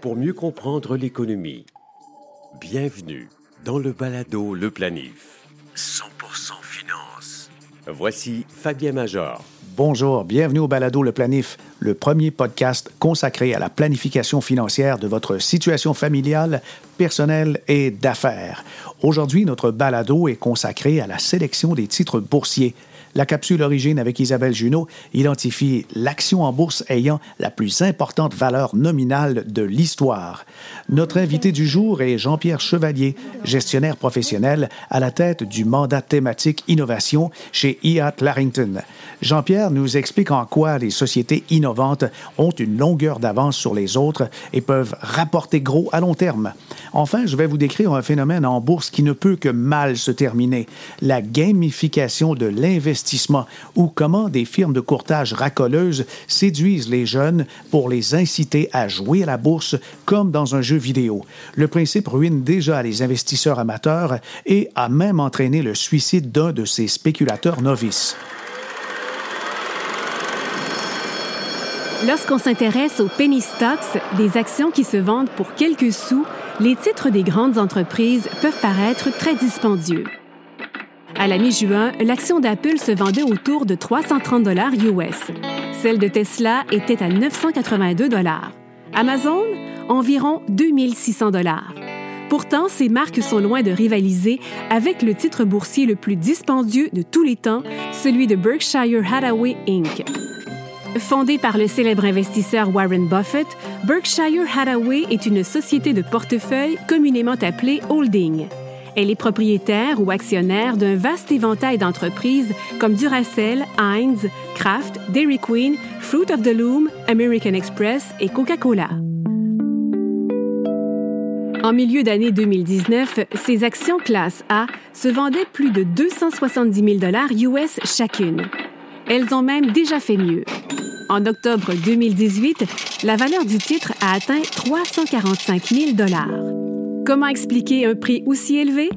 pour mieux comprendre l'économie. Bienvenue dans le balado Le Planif. 100% finance. Voici Fabien Major. Bonjour, bienvenue au balado Le Planif, le premier podcast consacré à la planification financière de votre situation familiale, personnelle et d'affaires. Aujourd'hui, notre balado est consacré à la sélection des titres boursiers la capsule Origine avec Isabelle Junot identifie l'action en bourse ayant la plus importante valeur nominale de l'histoire. Notre invité du jour est Jean-Pierre Chevalier, gestionnaire professionnel à la tête du mandat thématique innovation chez IAT Larrington. Jean-Pierre nous explique en quoi les sociétés innovantes ont une longueur d'avance sur les autres et peuvent rapporter gros à long terme. Enfin, je vais vous décrire un phénomène en bourse qui ne peut que mal se terminer, la gamification de l'investissement ou comment des firmes de courtage racoleuses séduisent les jeunes pour les inciter à jouer à la bourse comme dans un jeu vidéo. Le principe ruine déjà les investisseurs amateurs et a même entraîné le suicide d'un de ces spéculateurs novices. Lorsqu'on s'intéresse aux penny stocks, des actions qui se vendent pour quelques sous, les titres des grandes entreprises peuvent paraître très dispendieux. À la mi-juin, l'action d'Apple se vendait autour de 330 dollars US. Celle de Tesla était à 982 dollars. Amazon, environ 2600 dollars. Pourtant, ces marques sont loin de rivaliser avec le titre boursier le plus dispendieux de tous les temps, celui de Berkshire Hathaway Inc. Fondée par le célèbre investisseur Warren Buffett, Berkshire Hathaway est une société de portefeuille communément appelée holding. Elle est propriétaire ou actionnaire d'un vaste éventail d'entreprises comme Duracell, Heinz, Kraft, Dairy Queen, Fruit of the Loom, American Express et Coca-Cola. En milieu d'année 2019, ces actions classe A se vendaient plus de 270 000 US chacune. Elles ont même déjà fait mieux. En octobre 2018, la valeur du titre a atteint 345 000 Comment expliquer un prix aussi élevé?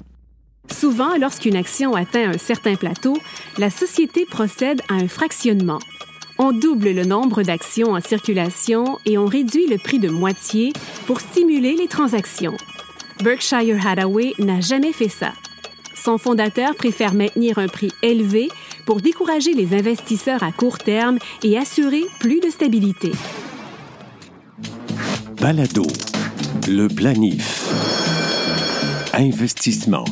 Souvent, lorsqu'une action atteint un certain plateau, la société procède à un fractionnement. On double le nombre d'actions en circulation et on réduit le prix de moitié pour stimuler les transactions. Berkshire Hathaway n'a jamais fait ça. Son fondateur préfère maintenir un prix élevé pour décourager les investisseurs à court terme et assurer plus de stabilité. Balado, le planif. Investissement.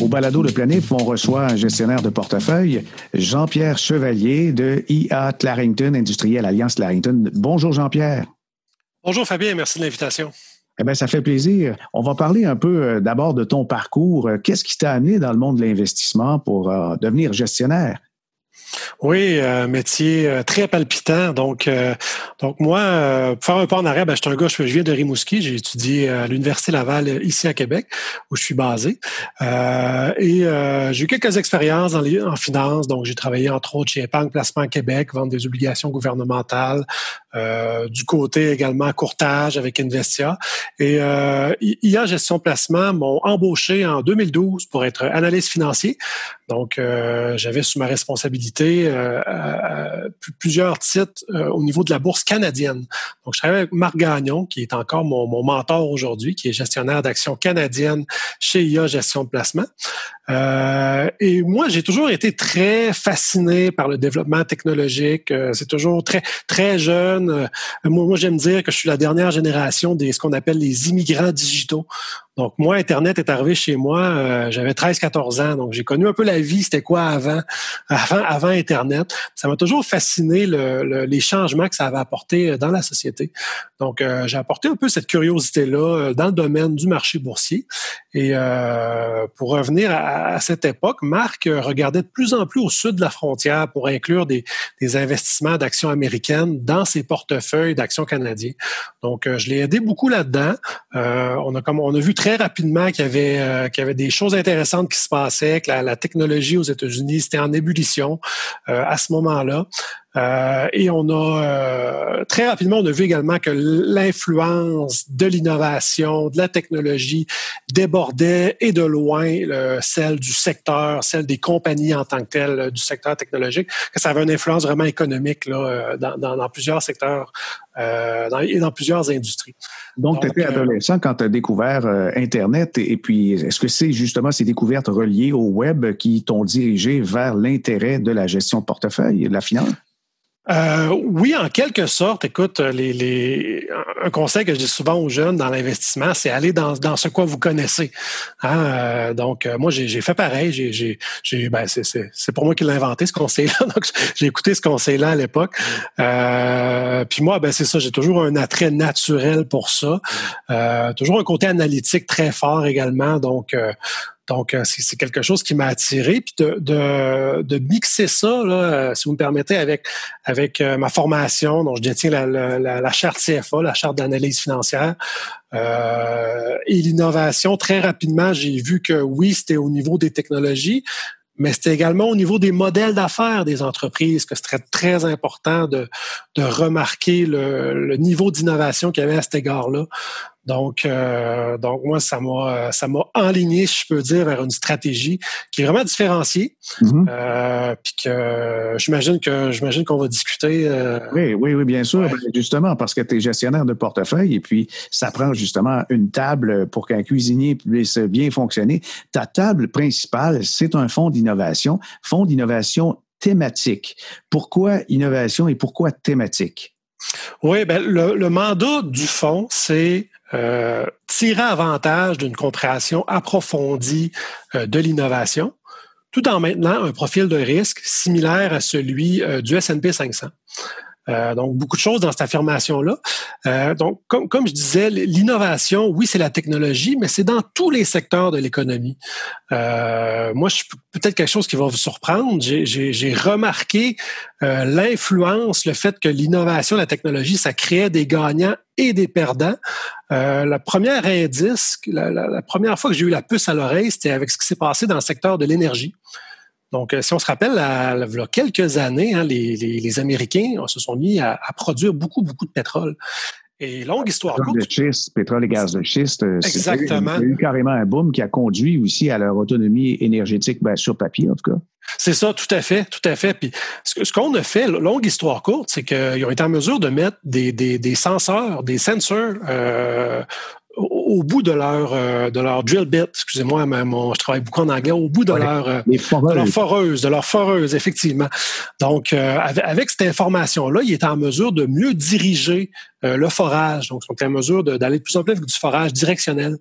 Au balado Le Planif, on reçoit un gestionnaire de portefeuille, Jean-Pierre Chevalier de IA Clarington, Industriel Alliance Clarington. Bonjour Jean-Pierre. Bonjour Fabien, merci de l'invitation. Eh bien, ça fait plaisir. On va parler un peu euh, d'abord de ton parcours. Qu'est-ce qui t'a amené dans le monde de l'investissement pour euh, devenir gestionnaire? Oui, un métier euh, très palpitant. Donc, euh, donc moi, euh, pour faire un pas en arrière, ben, je suis un gars, je viens de Rimouski. J'ai étudié à l'Université Laval ici à Québec, où je suis basé. et j'ai eu quelques expériences en, en finance. Donc, j'ai travaillé entre autres chez Épargne Placement Québec, vendre des obligations gouvernementales, du côté également courtage avec Investia. Et IA Gestion Placement m'ont embauché en 2012 pour être analyste financier. Donc, j'avais sous ma responsabilité euh, plusieurs titres euh, au niveau de la bourse canadienne. Donc, je travaille avec Marc Gagnon, qui est encore mon, mentor aujourd'hui, qui est gestionnaire d'actions canadiennes chez IA Gestion de Placement. Euh, et moi, j'ai toujours été très fasciné par le développement technologique. C'est toujours très très jeune. Moi, moi j'aime dire que je suis la dernière génération des ce qu'on appelle les immigrants digitaux. Donc moi, Internet est arrivé chez moi, j'avais 13-14 ans, donc j'ai connu un peu la vie, c'était quoi avant, avant, avant Internet. Ça m'a toujours fasciné le, les changements que ça avait apporté dans la société. Donc j'ai apporté un peu cette curiosité-là dans le domaine du marché boursier. Et pour revenir à, à, cette époque, Marc regardait de plus en plus au sud de la frontière pour inclure des, investissements d'actions américaines dans ses portefeuilles d'actions canadiens. Donc, euh, je l'ai aidé beaucoup là-dedans. Euh, on a comme on a vu rapidement qu'il y avait euh, qu'il y avait des choses intéressantes qui se passaient, que la, la technologie aux États-Unis c'était en ébullition à ce moment-là. Euh, et on a euh, très rapidement, on a vu également que l'influence de l'innovation, de la technologie débordait et de loin celle du secteur, celle des compagnies en tant que telles du secteur technologique, que ça avait une influence vraiment économique là, dans, dans, dans plusieurs secteurs euh, dans, et dans plusieurs industries. Donc, tu étais euh, adolescent quand tu as découvert euh, Internet et, puis est-ce que c'est justement ces découvertes reliées au web qui t'ont dirigé vers l'intérêt de la gestion de portefeuille et de la finance? Euh, oui, en quelque sorte. Écoute, les, les, un conseil que je dis souvent aux jeunes dans l'investissement, c'est aller dans, dans ce quoi vous connaissez. Hein? Euh, donc, euh, moi, j'ai fait pareil. J'ai, j'ai, ben, c'est pour moi qui l'ai inventé ce conseil-là. Donc, j'ai écouté ce conseil-là à l'époque. Euh, puis moi, ben, c'est ça. J'ai toujours un attrait naturel pour ça. Euh, toujours un côté analytique très fort également. Donc, donc, euh, c'est quelque chose qui m'a attiré. Puis de, de, de, mixer ça, là, euh, si vous me permettez, avec, avec euh, ma formation, dont je détiens la, la, la charte CFA, la charte d'analyse financière, euh, et l'innovation, très rapidement, j'ai vu que oui, c'était au niveau des technologies, mais c'était également au niveau des modèles d'affaires des entreprises que c'était très important de, de remarquer le, le niveau d'innovation qu'il y avait à cet égard-là. Donc, euh, donc moi, ça m'a ça m'a enligné, si je peux dire, vers une stratégie qui est vraiment différenciée. Mm-hmm. euh, puis que j'imagine que j'imagine qu'on va discuter. Euh, oui, oui, oui, bien sûr. Ben, justement, parce que tu es gestionnaire de portefeuille et puis ça prend justement une table pour qu'un cuisinier puisse bien fonctionner. Ta table principale, c'est un fonds d'innovation, fonds d'innovation thématique. Pourquoi innovation et pourquoi thématique? Oui, ben le, le mandat du fonds, c'est euh, tirer avantage d'une compréhension approfondie euh, de l'innovation, tout en maintenant un profil de risque similaire à celui euh, du S&P 500. Euh, donc, beaucoup de choses dans cette affirmation-là. Euh, donc, comme, comme je disais, l'innovation, oui, c'est la technologie, mais c'est dans tous les secteurs de l'économie. Euh, moi, je peut-être quelque chose qui va vous surprendre. J'ai remarqué euh, l'influence, le fait que l'innovation, la technologie, ça créait des gagnants et des perdants. Euh, la première indice, la, la, la première fois que j'ai eu la puce à l'oreille, c'était avec ce qui s'est passé dans le secteur de l'énergie. Donc, euh, si on se rappelle, il y a quelques années, hein, les, les, les, Américains se sont mis à, à, produire beaucoup, beaucoup de pétrole. Et longue histoire pétrole courte. De schiste, pétrole et gaz de schiste. Euh, Exactement. Il y a eu carrément un boom qui a conduit aussi à leur autonomie énergétique, ben, sur papier en tout cas. C'est ça, tout à fait, tout à fait. Puis ce qu'on a fait, longue histoire courte, c'est qu'ils ont été en mesure de mettre des, des, des senseurs, des sensors euh, au bout de leur euh, de leur drill bit, excusez-moi, mon, je travaille beaucoup en anglais, au bout de leur euh, de leur foreuse, de leur foreuse, effectivement. Donc, euh, avec, avec, cette information-là, il est en mesure de mieux diriger euh, le forage. Donc, ils sont en mesure d'aller de, plus en plus avec du forage directionnel.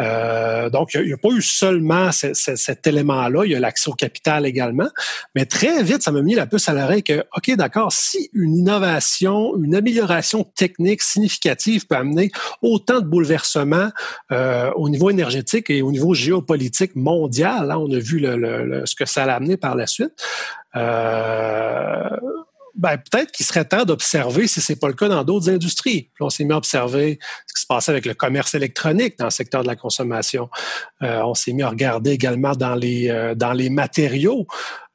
Euh, donc, il n'y a, pas eu seulement cet élément-là, il y a l'accès au capital également. Mais très vite, ça m'a mis la puce à l'oreille que, OK, d'accord, si une innovation, une amélioration technique significative peut amener autant de bouleversements euh, au niveau énergétique et au niveau géopolitique mondial, là, on a vu le, le, le, ce que ça a amené par la suite. Euh, ben, peut-être qu'il serait temps d'observer si c'est pas le cas dans d'autres industries. On s'est mis à observer ce qui se passait avec le commerce électronique dans le secteur de la consommation. Euh, on s'est mis à regarder également dans les euh, dans les matériaux.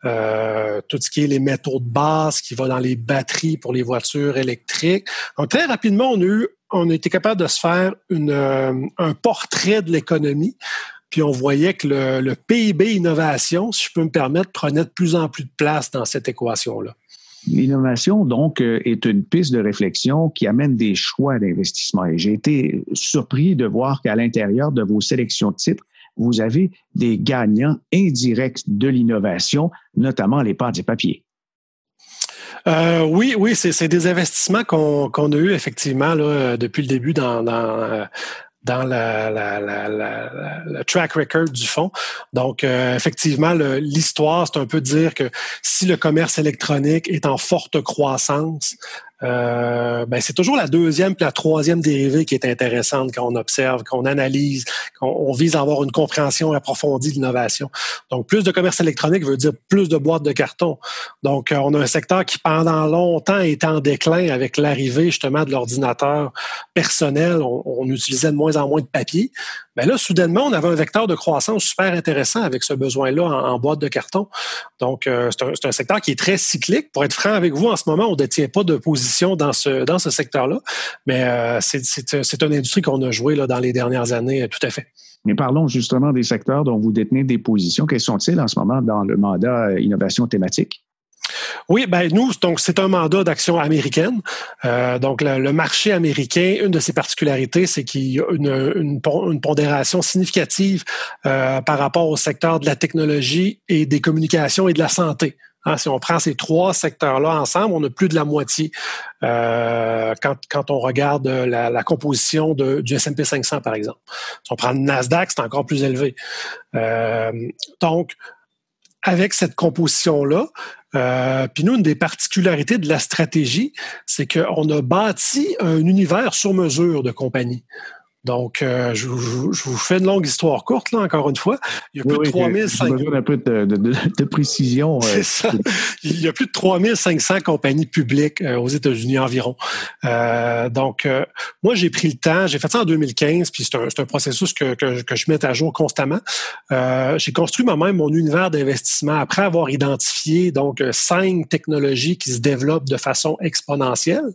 Euh, tout ce qui est les métaux de base qui va dans les batteries pour les voitures électriques. Donc très rapidement, on a eu, on a été capable de se faire une, euh, un portrait de l'économie. Puis on voyait que le, le PIB innovation, si je peux me permettre, prenait de plus en plus de place dans cette équation-là. L'innovation, donc, euh, est une piste de réflexion qui amène des choix d'investissement. Et j'ai été surpris de voir qu'à l'intérieur de vos sélections de titres, vous avez des gagnants indirects de l'innovation, notamment les pâtes et papiers. Euh, oui, oui, c'est des investissements qu'on qu a eu effectivement là, depuis le début dans, dans, dans la, track record du fonds. Donc, euh, effectivement, l'histoire, c'est un peu dire que si le commerce électronique est en forte croissance, euh, ben, c'est toujours la deuxième puis la troisième dérivée qui est intéressante quand on observe, qu'on analyse, qu'on vise à avoir une compréhension approfondie de l'innovation. Donc, plus de commerce électronique veut dire plus de boîtes de carton. Donc, euh, on a un secteur qui, pendant longtemps, est en déclin avec l'arrivée justement de l'ordinateur personnel. On, utilisait de moins en moins de papier. Mais là, soudainement, on avait un vecteur de croissance super intéressant avec ce besoin-là en, boîte de carton. Donc, euh, c'est un, un, secteur qui est très cyclique. Pour être franc avec vous, en ce moment, on ne détient pas de position dans ce, dans ce secteur-là, mais euh, c'est une industrie qu'on a joué là, dans les dernières années, euh, tout à fait. Mais parlons justement des secteurs dont vous détenez des positions. Quels sont-ils en ce moment dans le mandat innovation thématique? Oui, ben nous, donc c'est un mandat d'action américaine. Euh, donc le, marché américain, une de ses particularités, c'est qu'il y a une, une, pondération significative euh, par rapport au secteur de la technologie et des communications et de la santé. Hein, si on prend ces trois secteurs-là ensemble, on a plus de la moitié euh, quand, quand, on regarde la, la composition de, du S&P 500, par exemple. Si on prend le Nasdaq, c'est encore plus élevé. Euh, donc, avec cette composition-là, euh, puis nous, une des particularités de la stratégie, c'est qu'on a bâti un univers sur mesure de compagnie. Donc, euh, je, vous fais une longue histoire courte, là, encore une fois. Il y a plus de 3500... besoin un peu de, précision. C'est ça. Il y a plus de 3500 compagnies publiques euh, aux États-Unis environ. Euh, donc, moi, j'ai pris le temps. J'ai fait ça en 2015, puis c'est un, processus que, que, que, je mets à jour constamment. j'ai construit moi-même mon univers d'investissement après avoir identifié donc cinq technologies qui se développent de façon exponentielle.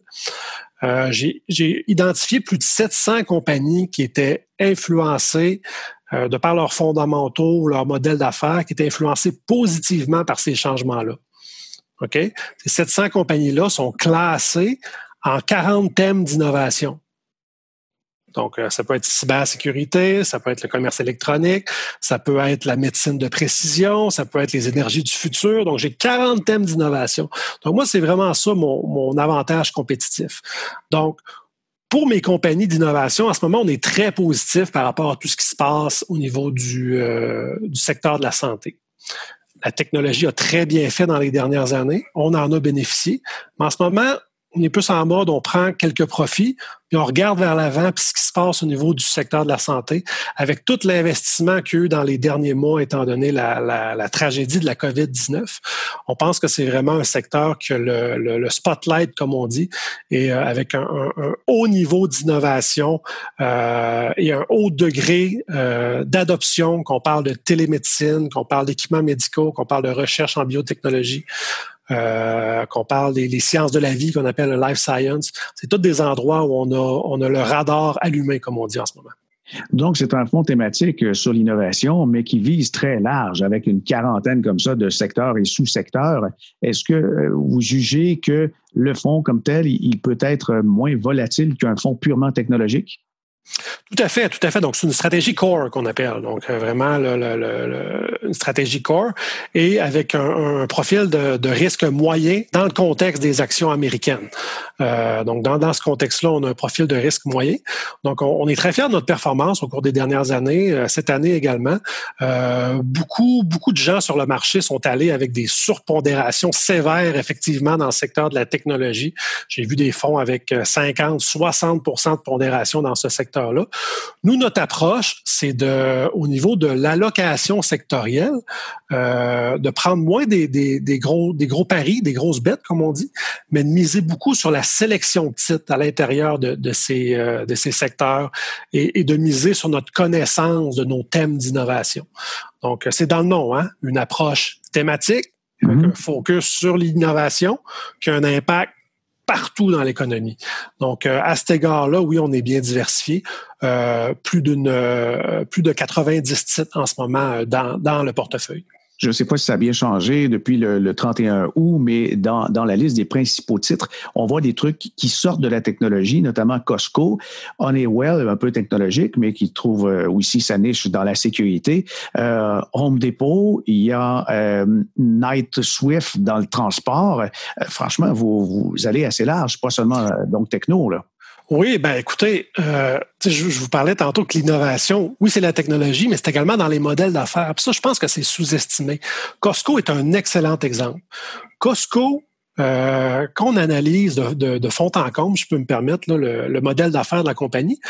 Euh, j'ai identifié plus de 700 compagnies qui étaient influencées euh, de par leurs fondamentaux, leur modèle d'affaires, qui étaient influencées positivement par ces changements-là. OK? Ces 700 compagnies-là sont classées en 40 thèmes d'innovation. Donc, euh, ça peut être cybersécurité, ça peut être le commerce électronique, ça peut être la médecine de précision, ça peut être les énergies du futur. Donc, j'ai 40 thèmes d'innovation. Donc, moi, c'est vraiment ça mon, mon avantage compétitif. Donc, pour mes compagnies d'innovation, en ce moment, on est très positif par rapport à tout ce qui se passe au niveau du, euh, du secteur de la santé. La technologie a très bien fait dans les dernières années. On en a bénéficié. Mais en ce moment, on est plus en mode, on prend quelques profits, puis on regarde vers l'avant, puis ce qui se passe au niveau du secteur de la santé, avec tout l'investissement qu'il y dans les derniers mois, étant donné la, la, tragédie de la COVID-19. On pense que c'est vraiment un secteur que le, le, spotlight, comme on dit, et euh, avec un, un, haut niveau d'innovation euh, et un haut degré euh, d'adoption, qu'on parle de télémédecine, qu'on parle d'équipements médicaux, qu'on parle de recherche en biotechnologie. Euh, qu'on parle des sciences de la vie qu'on appelle le life science. C'est tous des endroits où on a, on a le radar allumé, comme on dit en ce moment. Donc, c'est un fonds thématique sur l'innovation, mais qui vise très large, avec une quarantaine comme ça de secteurs et sous-secteurs. Est-ce que euh, vous jugez que le fonds comme tel, il peut être moins volatile qu'un fonds purement technologique? Tout à fait, tout à fait. Donc, c'est une stratégie core qu'on appelle. Donc, euh, vraiment une stratégie core et avec un, profil de, risque moyen dans le contexte des actions américaines. Euh, donc, dans, ce contexte-là, on a un profil de risque moyen. Donc, on, est très fiers de notre performance au cours des dernières années, euh, cette année également. Beaucoup, beaucoup de gens sur le marché sont allés avec des surpondérations sévères, effectivement, dans le secteur de la technologie. J'ai vu des fonds avec 50, 60 de pondération dans ce secteur Nous, notre approche, c'est de, au niveau de l'allocation sectorielle, euh, de prendre moins des, des, gros, des gros paris, des grosses bêtes, comme on dit, mais de miser beaucoup sur la sélection de titres à l'intérieur de, de, ces, euh, de ces secteurs et, de miser sur notre connaissance de nos thèmes d'innovation. Donc, c'est dans le nom, hein, une approche thématique, avec mm-hmm. un focus sur l'innovation, qui a un impact partout dans l'économie. Donc, euh, à cet égard-là, oui, on est bien diversifié. Euh, plus d'une euh, plus de 90 titres en ce moment dans, dans le portefeuille. Je ne sais pas si ça a bien changé depuis le, 31 août, mais dans, dans, la liste des principaux titres, on voit des trucs qui sortent de la technologie, notamment Costco, Honeywell, un peu technologique, mais qui trouve euh, aussi sa niche dans la sécurité. Euh, Home Depot, il y a euh, Night Swift dans le transport. Euh, franchement, vous, vous allez assez large, pas seulement donc techno. Là. Oui, ben écoutez, euh, je, vous parlais tantôt que l'innovation, oui, c'est la technologie, mais c'est également dans les modèles d'affaires. ça, je pense que c'est sous-estimé. Costco est un excellent exemple. Costco euh, quand on analyse de, fond en comble, je peux me permettre, le, modèle d'affaires de la compagnie,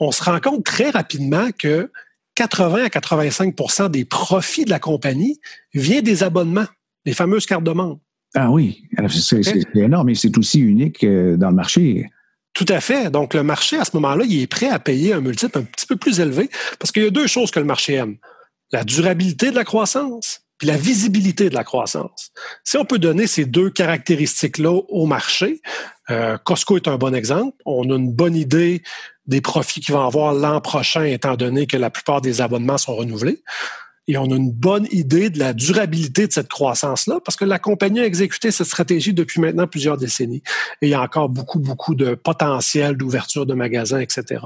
on se rend compte très rapidement que 80 à 85% des profits de la compagnie viennent des abonnements, les fameuses cartes de membre. Ah oui, c'est énorme et c'est aussi unique euh, dans le marché. Tout à fait. Donc, le marché, à ce moment-là, il est prêt à payer un multiple un petit peu plus élevé parce qu'il y a deux choses que le marché aime. La durabilité de la croissance puis la visibilité de la croissance. Si on peut donner ces deux caractéristiques-là au marché, euh, Costco est un bon exemple. On a une bonne idée des profits qu'il va avoir l'an prochain, étant donné que la plupart des abonnements sont renouvelés et on a une bonne idée de la durabilité de cette croissance-là parce que la compagnie a exécuté cette stratégie depuis maintenant plusieurs décennies et il y a encore beaucoup, beaucoup de potentiel d'ouverture de magasins, etc.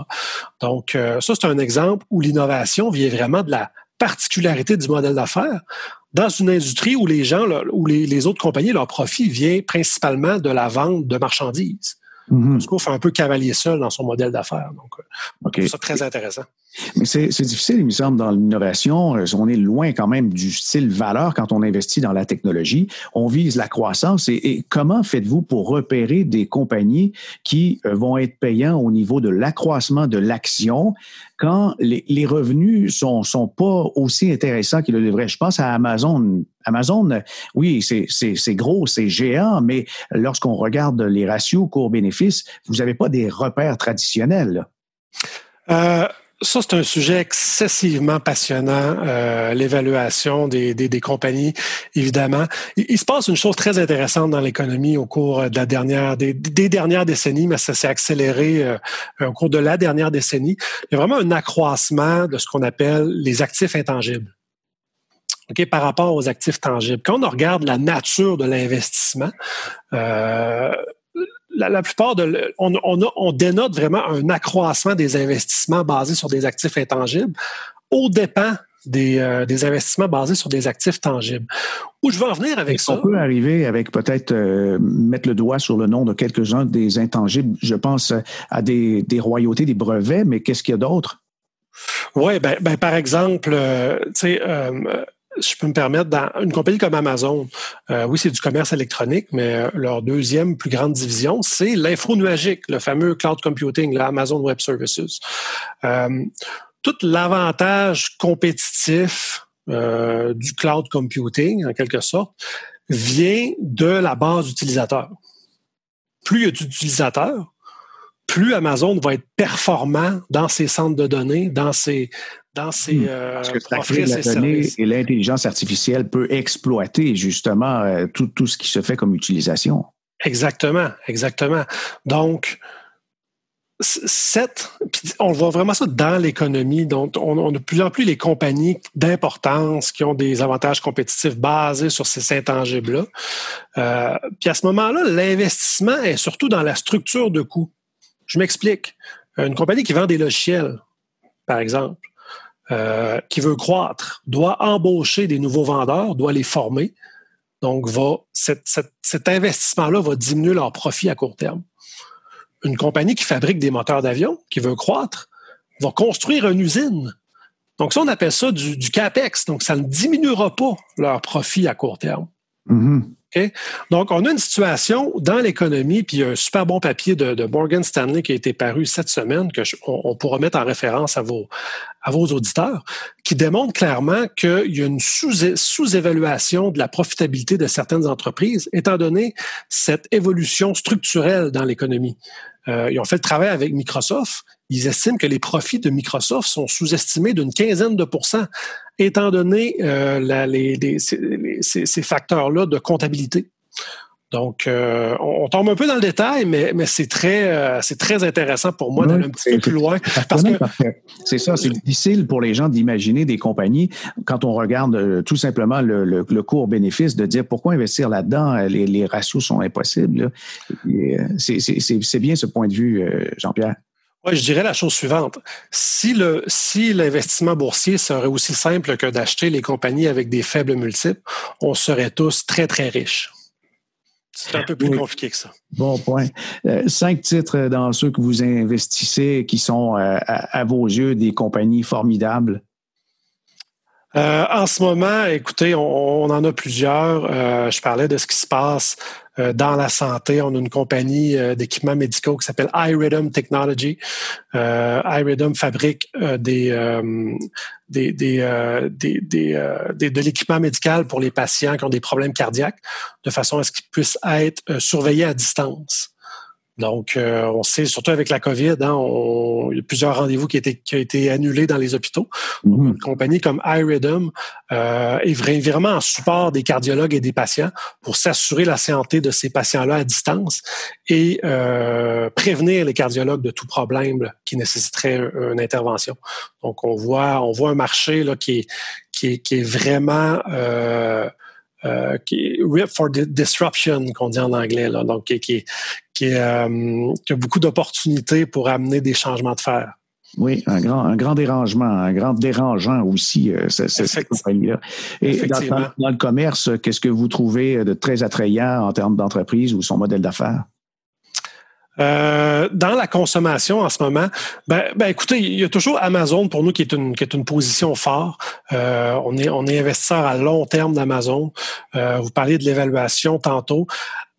Donc, euh, ça, c'est un exemple où l'innovation vient vraiment de la particularité du modèle d'affaires dans une industrie où les gens, où les, les autres compagnies, leur profit vient principalement de la vente de marchandises. Mm fait un peu cavalier seul dans son modèle d'affaires. Donc, euh, c'est très intéressant. Mais c'est difficile, il me semble, dans l'innovation. Euh, on est loin quand même du style valeur quand on investit dans la technologie. On vise la croissance. Et, comment faites-vous pour repérer des compagnies qui euh, vont être payants au niveau de l'accroissement de l'action quand les, revenus sont, sont pas aussi intéressants qu'ils le devraient? Je pense à Amazon. Amazon, oui, c'est gros, c'est géant, mais lorsqu'on regarde les ratios cours-bénéfices, vous n'avez pas des repères traditionnels. Euh, ça, c'est un sujet excessivement passionnant, euh, l'évaluation des, des, compagnies, évidemment. Il, se passe une chose très intéressante dans l'économie au cours de la dernière, des, dernières décennies, mais ça s'est accéléré euh, au cours de la dernière décennie. Il y a vraiment un accroissement de ce qu'on appelle les actifs intangibles. Okay, par rapport aux actifs tangibles. Quand on regarde la nature de l'investissement, euh, la, plupart de on, on, dénote vraiment un accroissement des investissements basés sur des actifs intangibles au dépens des, euh, des, investissements basés sur des actifs tangibles. Où je veux en venir avec ça? On peut arriver avec peut-être euh, mettre le doigt sur le nom de quelques-uns des intangibles? Je pense à des, des royautés, des brevets, mais qu'est-ce qu'il y a d'autre? Oui, ben, ben, par exemple, euh, tu sais, je peux me permettre, dans une compagnie comme Amazon, euh, oui, c'est du commerce électronique, mais euh, leur deuxième plus grande division, c'est l'info nuagique, le fameux cloud computing, l'Amazon Web Services. Euh, tout l'avantage compétitif du cloud computing, en quelque sorte, vient de la base utilisateur. Plus il y a d'utilisateurs, plus Amazon va être performant dans ses centres de données, dans ses, dans ses hmm. euh, Parce que la et l'intelligence artificielle peut exploiter justement euh, tout, tout, ce qui se fait comme utilisation. Exactement, exactement. Donc, cette, on voit vraiment ça dans l'économie. Donc, on, a de plus en plus les compagnies d'importance qui ont des avantages compétitifs basés sur ces intangibles-là. Euh, puis à ce moment-là, l'investissement est surtout dans la structure de coûts. Je m'explique. Une compagnie qui vend des logiciels, par exemple, euh, qui veut croître, doit embaucher des nouveaux vendeurs, doit les former. Donc, va, cet investissement-là va diminuer leur profit à court terme. Une compagnie qui fabrique des moteurs d'avion, qui veut croître, va construire une usine. Donc, ça, on appelle ça du, CAPEX. Donc, ça ne diminuera pas leur profit à court terme. Mm-hmm. Donc, on a une situation dans l'économie, puis il y a un super bon papier de, Morgan Stanley qui a été paru cette semaine, que on, pourra mettre en référence à vos, à vos auditeurs, qui démontre clairement qu'il y a une sous-évaluation de la profitabilité de certaines entreprises, étant donné cette évolution structurelle dans l'économie. Euh, ils ont fait le travail avec Microsoft. Ils estiment que les profits de Microsoft sont sous-estimés d'une quinzaine de pourcents, étant donné euh, la, les, ces, ces facteurs-là de comptabilité. Donc, euh, on, tombe un peu dans le détail, mais, mais c'est très, euh, c'est très intéressant pour moi d'aller un petit peu plus loin. Parce que c'est ça, c'est difficile pour les gens d'imaginer des compagnies quand on regarde euh, tout simplement le, le, cours-bénéfice de dire pourquoi investir là-dedans, les, les, ratios sont impossibles. C'est bien ce point de vue, Jean-Pierre. Oui, je dirais la chose suivante. Si le si l'investissement boursier serait aussi simple que d'acheter les compagnies avec des faibles multiples, on serait tous très, très riches. C'est un peu plus compliqué que ça. Bon point. Euh, cinq titres dans ceux que vous investissez qui sont, euh, à, vos yeux, des compagnies formidables. Euh, en ce moment, écoutez, on, en a plusieurs. Euh, je parlais de ce qui se passe euh, dans la santé. On a une compagnie d'équipements médicaux qui s'appelle iRhythm Technology. iRhythm fabrique des, des, de l'équipement médical pour les patients qui ont des problèmes cardiaques, de façon à ce qu'ils puissent être surveillés à distance. Donc, euh, on sait, surtout avec la COVID, hein, il y a plusieurs rendez-vous qui, ont été annulés dans les hôpitaux. Mhm. Une compagnie comme iRhythm euh, est vraiment en support des cardiologues et des patients pour s'assurer la santé de ces patients-là à distance et euh, prévenir les cardiologues de tout problème qui nécessiterait une, intervention. Donc, on voit, on voit un marché là, qui, est, qui, qui est vraiment euh, qui rip for disruption qu'on dit en anglais, là, donc qui, qui, qui, euh, qui a beaucoup d'opportunités pour amener des changements de fer. Oui, un grand, un grand dérangement, un grand dérangeant aussi, euh, cette compagnie-là. Et dans, dans, le commerce, qu'est-ce que vous trouvez de très attrayant en termes d'entreprise ou son modèle d'affaires? Euh, dans la consommation en ce moment, ben, ben, écoutez, il y a toujours Amazon pour nous qui est une, qui est une position forte. Euh, on, est, on est investisseur à long terme d'Amazon. Euh, vous parliez de l'évaluation tantôt.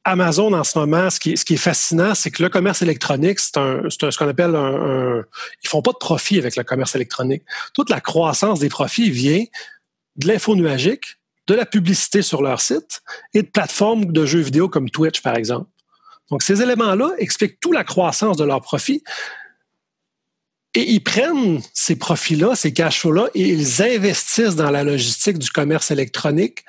Amazon en ce moment, ce qui, ce qui est fascinant, c'est que le commerce électronique, c'est un, ce qu'on appelle un, un, Ils font pas de profit avec le commerce électronique. Toute la croissance des profits vient de l'info nuagique, de la publicité sur leur site et de plateformes de jeux vidéo comme Twitch, par exemple. Donc, ces éléments-là expliquent toute la croissance de leurs profits. Et ils prennent ces profits-là, ces cash flows-là, et ils investissent dans la logistique du commerce électronique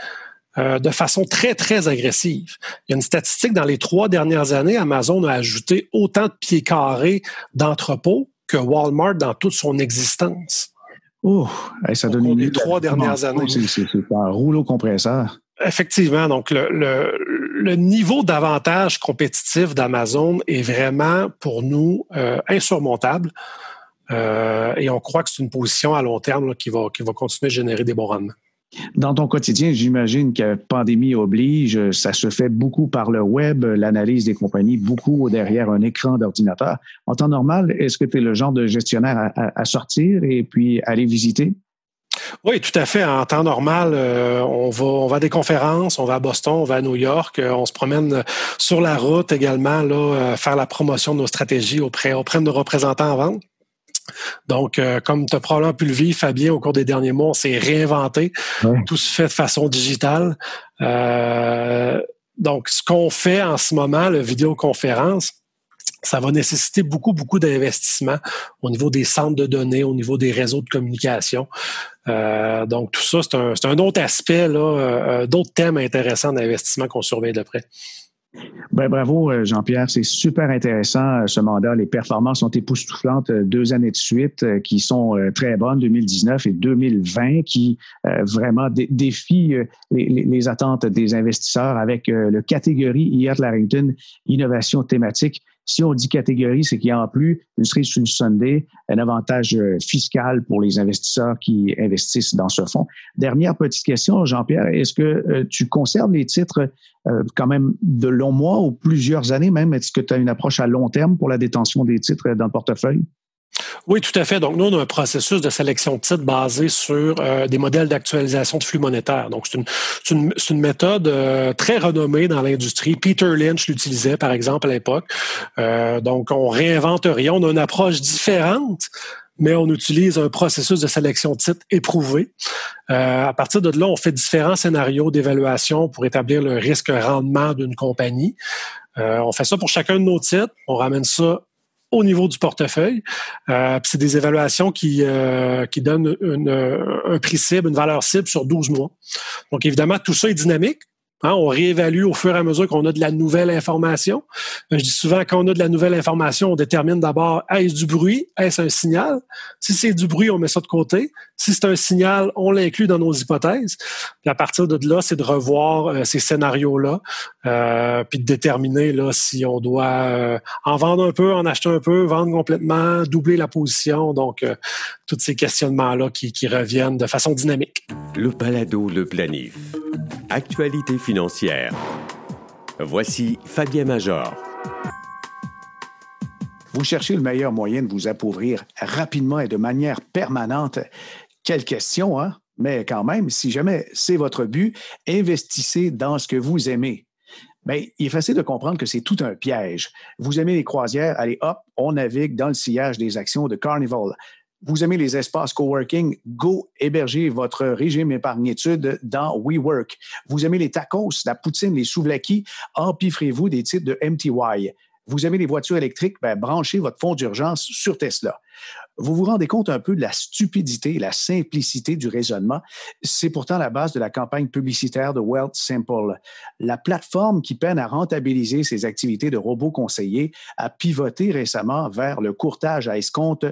euh, de façon très, très agressive. Il y a une statistique dans les trois dernières années, Amazon a ajouté autant de pieds carrés d'entrepôts que Walmart dans toute son existence. Oh, ça donne les trois dernières années. C'est un rouleau compresseur. Effectivement, donc le, le, niveau d'avantage compétitif d'Amazon est vraiment pour nous euh, insurmontable. Euh, et on croit que c'est une position à long terme qui, va, continuer de générer des bons rendements. Dans ton quotidien, j'imagine que pandémie oblige, ça se fait beaucoup par le web, l'analyse des compagnies, beaucoup derrière un écran d'ordinateur. En temps normal, est-ce que tu es le genre de gestionnaire à sortir et puis aller visiter? Oui, tout à fait. En temps normal, euh, on va on va à des conférences, on va à Boston, on va à New York, euh, on se promène sur la route également, là, euh, faire la promotion de nos stratégies auprès, auprès de nos représentants en vente. Donc, comme tu as probablement pu le vivre, Fabien, au cours des derniers mois, on s'est réinventé. Tout se fait de façon digitale. donc, ce qu'on fait en ce moment, la vidéoconférence, ça va nécessiter beaucoup, beaucoup d'investissements au niveau des centres de données, au niveau des réseaux de communication. Euh, donc, tout ça, c'est un, un, autre aspect, là, euh, d'autres thèmes intéressants d'investissement qu'on surveille de près. Ben, bravo, euh, Jean-Pierre. C'est super intéressant, ce mandat. Les performances sont époustouflantes deux années de suite qui sont très bonnes, 2019 et 2020, qui vraiment défient les, les, attentes des investisseurs avec le catégorie IAT Larrington Innovation thématique si on dit catégorie, c'est qu'il y a en plus une cerise une Sunday, un avantage euh, fiscal pour les investisseurs qui investissent dans ce fonds. Dernière petite question, Jean-Pierre, est-ce que euh, tu conserves les titres euh, quand même de longs mois ou plusieurs années même? Est-ce que tu as une approche à long terme pour la détention des titres dans le portefeuille? Oui, tout à fait. Donc, nous, on a un processus de sélection de titres basé sur euh, des modèles d'actualisation de flux monétaires. Donc, c'est une, méthode euh, très renommée dans l'industrie. Peter Lynch l'utilisait, par exemple, à l'époque. Euh, donc, on réinvente rien. On a une approche différente mais on utilise un processus de sélection de titres éprouvé. à partir de là, on fait différents scénarios d'évaluation pour établir le risque-rendement d'une compagnie. on fait ça pour chacun de nos titres. On ramène ça au niveau du portefeuille. Euh, c'est des évaluations qui, euh, qui donnent une, un prix cible, une valeur cible sur 12 mois. Donc, évidemment, tout ça est dynamique. Hein, on réévalue au fur et à mesure qu'on a de la nouvelle information. Euh, je dis souvent, quand on a de la nouvelle information, on détermine d'abord, est-ce du bruit? Est-ce un signal? Si c'est du bruit, on met ça de côté. Si c'est un signal, on l'inclut dans nos hypothèses. Puis à partir de là, c'est de revoir euh, ces scénarios-là, euh, puis de déterminer là, si on doit en vendre un peu, en acheter un peu, vendre complètement, doubler la position. Donc, tous ces questionnements-là qui, qui reviennent de façon dynamique. Le balado, le planif. Actualité financière. Voici Fabien Major. Vous cherchez le meilleur moyen de vous appauvrir rapidement et de manière permanente. Quelle question, hein? Mais quand même, si jamais c'est votre but, investissez dans ce que vous aimez. Bien, il est facile de comprendre que c'est tout un piège. Vous aimez les croisières, allez hop, on navigue dans le sillage des actions de Carnival. Vous aimez les espaces coworking, go héberger votre régime épargnitude dans WeWork. Vous aimez les tacos, la poutine, les souvlaki, empiffrez-vous des titres de MTY. Vous aimez les voitures électriques, ben, branchez votre fonds d'urgence sur Tesla. Vous vous rendez compte un peu de la stupidité et la simplicité du raisonnement? C'est pourtant la base de la campagne publicitaire de Wealth Simple. La plateforme qui peine à rentabiliser ses activités de robots conseillers a pivoté récemment vers le courtage à escompte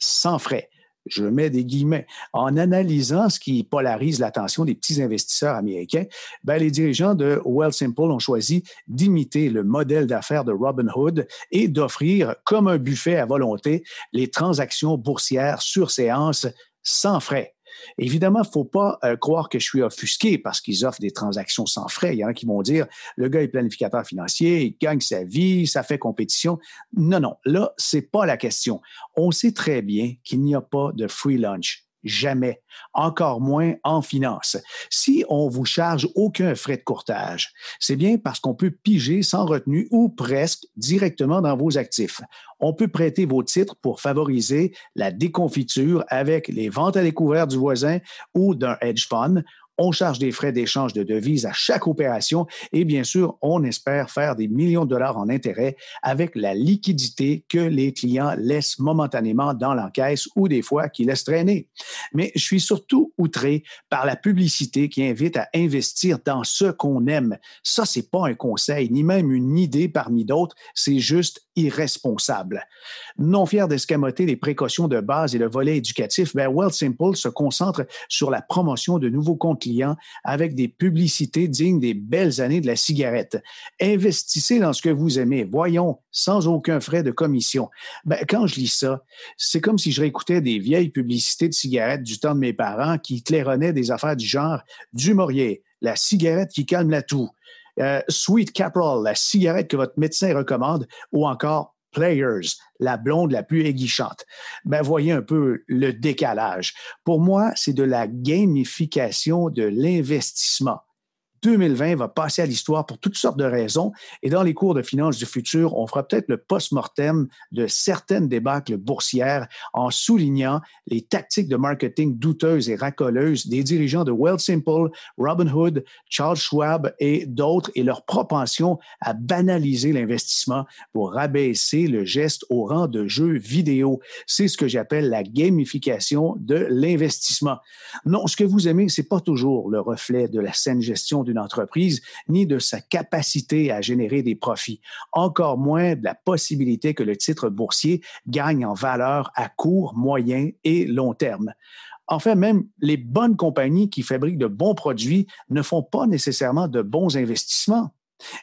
sans frais je mets des guillemets, en analysant ce qui polarise l'attention des petits investisseurs américains, ben, les dirigeants de Wealthsimple ont choisi d'imiter le modèle d'affaires de Robinhood et d'offrir comme un buffet à volonté les transactions boursières sur séance sans frais. Évidemment, il ne faut pas euh, croire que je suis offusqué parce qu'ils offrent des transactions sans frais. Il y en a qui vont dire, le gars est planificateur financier, il gagne sa vie, ça fait compétition. Non, non, là, c'est pas la question. On sait très bien qu'il n'y a pas de free lunch. Jamais. Encore moins en finance. Si on vous charge aucun frais de courtage, c'est bien parce qu'on peut piger sans retenue ou presque directement dans vos actifs. On peut prêter vos titres pour favoriser la déconfiture avec les ventes à découvert du voisin ou d'un hedge fund on charge des frais d'échange de devises à chaque opération et bien sûr, on espère faire des millions de dollars en intérêts avec la liquidité que les clients laissent momentanément dans l'encaisse ou des fois qu'ils laissent traîner. Mais je suis surtout outré par la publicité qui invite à investir dans ce qu'on aime. Ça, c'est pas un conseil ni même une idée parmi d'autres, c'est juste irresponsable. Non fier d'escamoter les précautions de base et le volet éducatif, ben Wealth Simple se concentre sur la promotion de nouveaux comptes clients avec des publicités dignes des belles années de la cigarette. Investissez dans ce que vous aimez. Voyons, sans aucun frais de commission. Ben, quand je lis ça, c'est comme si je réécoutais des vieilles publicités de cigarettes du temps de mes parents qui claironnaient des affaires du genre du la cigarette qui calme la toux. Euh, Sweet Caporal, la cigarette que votre médecin recommande, ou encore Players, la blonde la plus aiguichante. Ben, voyez un peu le décalage. Pour moi, c'est de la gamification de l'investissement. 2020 va passer à l'histoire pour toutes sortes de raisons. Et dans les cours de finances du futur, on fera peut-être le post-mortem de certaines débâcles boursières en soulignant les tactiques de marketing douteuses et racoleuses des dirigeants de Wealthsimple, Robinhood, Charles Schwab et d'autres et leur propension à banaliser l'investissement pour rabaisser le geste au rang de jeu vidéo. C'est ce que j'appelle la gamification de l'investissement. Non, ce que vous aimez, c'est pas toujours le reflet de la saine gestion entreprise, ni de sa capacité à générer des profits, encore moins de la possibilité que le titre boursier gagne en valeur à court, moyen et long terme. Enfin, même les bonnes compagnies qui fabriquent de bons produits ne font pas nécessairement de bons investissements.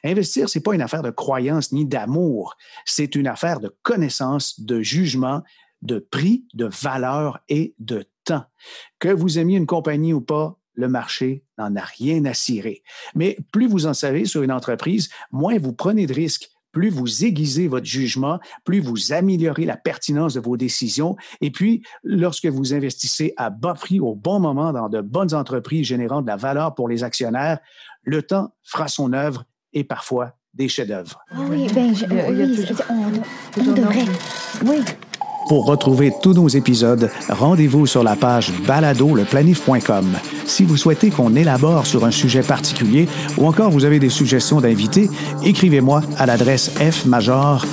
Investir, ce n'est pas une affaire de croyance ni d'amour, c'est une affaire de connaissance, de jugement, de prix, de valeur et de temps. Que vous aimiez une compagnie ou pas, le marché n'en a rien à cirer. Mais plus vous en savez sur une entreprise, moins vous prenez de risques, plus vous aiguisez votre jugement, plus vous améliorez la pertinence de vos décisions. Et puis, lorsque vous investissez à bas prix au bon moment dans de bonnes entreprises générant de la valeur pour les actionnaires, le temps fera son œuvre et parfois des chefs-d'œuvre. oui, ben, oui, on, on devrait. Oui. Pour retrouver tous nos épisodes, rendez-vous sur la page baladoleplanif.com. Si vous souhaitez qu'on élabore sur un sujet particulier ou encore vous avez des suggestions d'invités, écrivez-moi à l'adresse fmajor.com.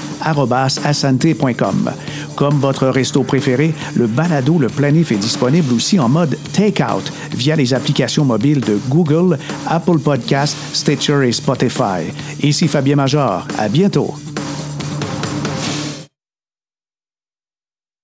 Comme votre resto préféré, le balado Le Planif est disponible aussi en mode take-out via les applications mobiles de Google, Apple Podcasts, Stitcher et Spotify. Ici Fabien Major. À bientôt.